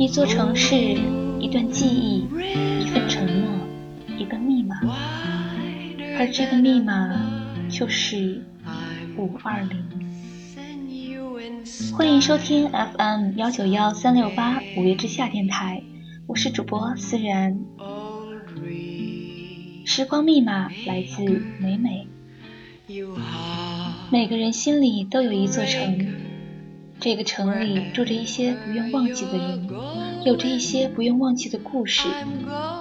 一座城市，一段记忆，一份承诺，一个密码，而这个密码就是五二零。欢迎收听 FM 幺九幺三六八五月之夏电台，我是主播思然。时光密码来自美美。每个人心里都有一座城，这个城里住着一些不愿忘记的人，有着一些不愿忘记的故事，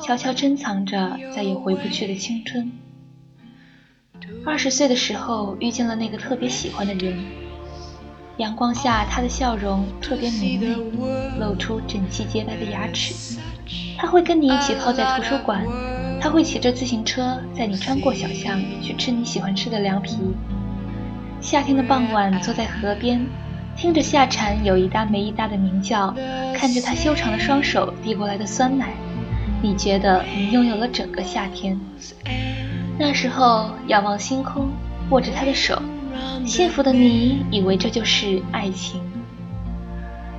悄悄珍藏着再也回不去的青春。二十岁的时候遇见了那个特别喜欢的人，阳光下他的笑容特别明媚，露出整齐洁白的牙齿。他会跟你一起泡在图书馆，他会骑着自行车载你穿过小巷去吃你喜欢吃的凉皮。夏天的傍晚，坐在河边，听着夏蝉有一搭没一搭的鸣叫，看着他修长的双手递过来的酸奶，你觉得你拥有了整个夏天。那时候仰望星空，握着他的手，幸福的你以为这就是爱情。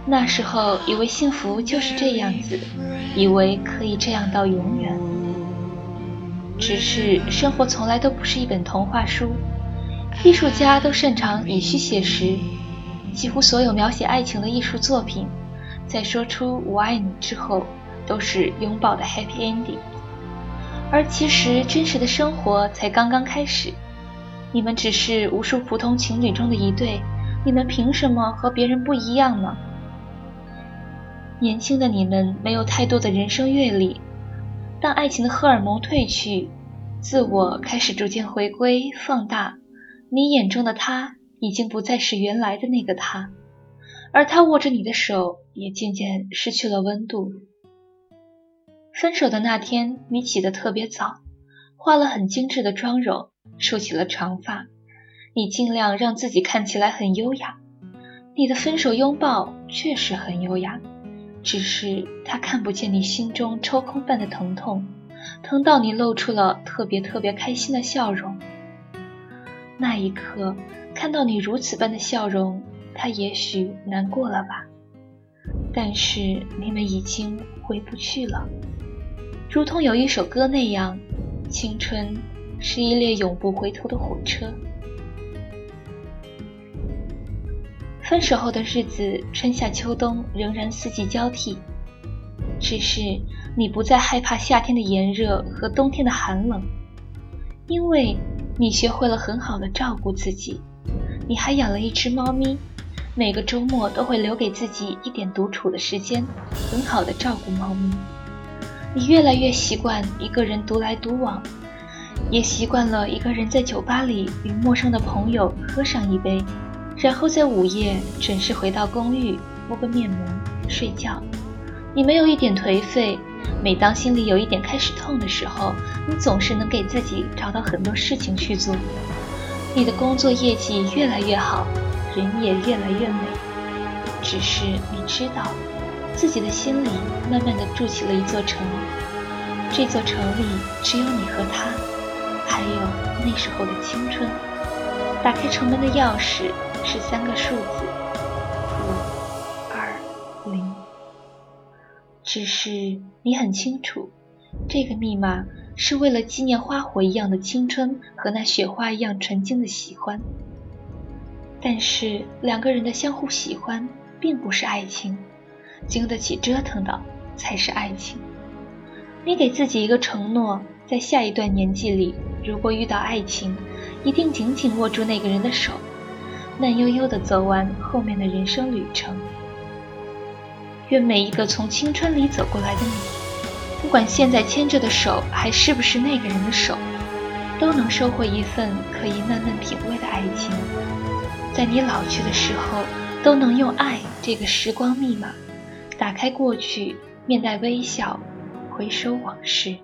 那时候以为幸福就是这样子，以为可以这样到永远。只是生活从来都不是一本童话书。艺术家都擅长以虚写实，几乎所有描写爱情的艺术作品，在说出“我爱你”之后，都是拥抱的 happy ending。而其实真实的生活才刚刚开始，你们只是无数普通情侣中的一对，你们凭什么和别人不一样呢？年轻的你们没有太多的人生阅历，当爱情的荷尔蒙褪去，自我开始逐渐回归放大。你眼中的他已经不再是原来的那个他，而他握着你的手也渐渐失去了温度。分手的那天，你起得特别早，化了很精致的妆容，梳起了长发，你尽量让自己看起来很优雅。你的分手拥抱确实很优雅，只是他看不见你心中抽空般的疼痛，疼到你露出了特别特别开心的笑容。那一刻，看到你如此般的笑容，他也许难过了吧？但是你们已经回不去了，如同有一首歌那样，青春是一列永不回头的火车。分手后的日子，春夏秋冬仍然四季交替，只是你不再害怕夏天的炎热和冬天的寒冷，因为。你学会了很好的照顾自己，你还养了一只猫咪，每个周末都会留给自己一点独处的时间，很好的照顾猫咪。你越来越习惯一个人独来独往，也习惯了一个人在酒吧里与陌生的朋友喝上一杯，然后在午夜准时回到公寓敷个面膜睡觉。你没有一点颓废。每当心里有一点开始痛的时候，你总是能给自己找到很多事情去做。你的工作业绩越来越好，人也越来越美。只是你知道，自己的心里慢慢的筑起了一座城。这座城里只有你和他，还有那时候的青春。打开城门的钥匙是三个数字：只是你很清楚，这个密码是为了纪念花火一样的青春和那雪花一样纯净的喜欢。但是两个人的相互喜欢并不是爱情，经得起折腾的才是爱情。你给自己一个承诺，在下一段年纪里，如果遇到爱情，一定紧紧握住那个人的手，慢悠悠地走完后面的人生旅程。愿每一个从青春里走过来的你，不管现在牵着的手还是不是那个人的手，都能收获一份可以慢慢品味的爱情。在你老去的时候，都能用爱这个时光密码，打开过去，面带微笑，回首往事。